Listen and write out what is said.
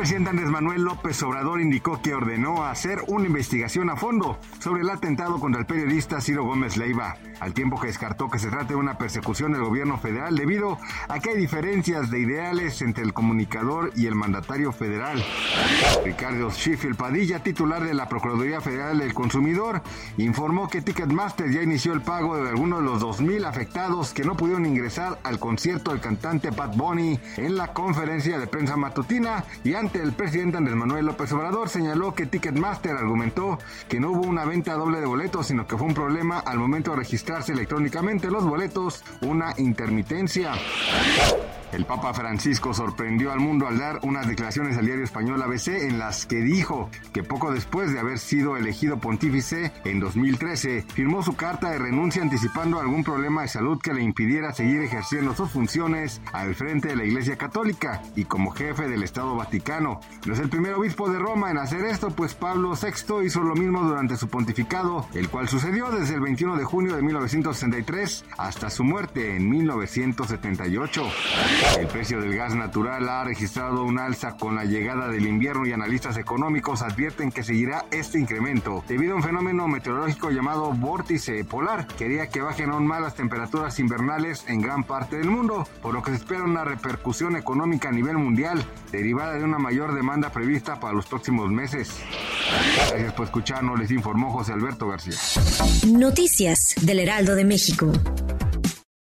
Presidente Andrés Manuel López Obrador indicó que ordenó hacer una investigación a fondo sobre el atentado contra el periodista Ciro Gómez Leiva, al tiempo que descartó que se trate de una persecución del gobierno federal debido a que hay diferencias de ideales entre el comunicador y el mandatario federal. Ricardo Sheffield Padilla, titular de la Procuraduría Federal del Consumidor, informó que Ticketmaster ya inició el pago de algunos de los 2.000 afectados que no pudieron ingresar al concierto del cantante Pat Bunny en la conferencia de prensa matutina y el presidente Andrés Manuel López Obrador señaló que Ticketmaster argumentó que no hubo una venta doble de boletos, sino que fue un problema al momento de registrarse electrónicamente los boletos, una intermitencia. El Papa Francisco sorprendió al mundo al dar unas declaraciones al diario español ABC en las que dijo que poco después de haber sido elegido pontífice en 2013, firmó su carta de renuncia anticipando algún problema de salud que le impidiera seguir ejerciendo sus funciones al frente de la Iglesia Católica y como jefe del Estado Vaticano. No es el primer obispo de Roma en hacer esto, pues Pablo VI hizo lo mismo durante su pontificado, el cual sucedió desde el 21 de junio de 1963 hasta su muerte en 1978. El precio del gas natural ha registrado un alza con la llegada del invierno y analistas económicos advierten que seguirá este incremento debido a un fenómeno meteorológico llamado vórtice polar que haría que bajen aún más las temperaturas invernales en gran parte del mundo, por lo que se espera una repercusión económica a nivel mundial derivada de una mayor demanda prevista para los próximos meses. Gracias por escucharnos, les informó José Alberto García. Noticias del Heraldo de México.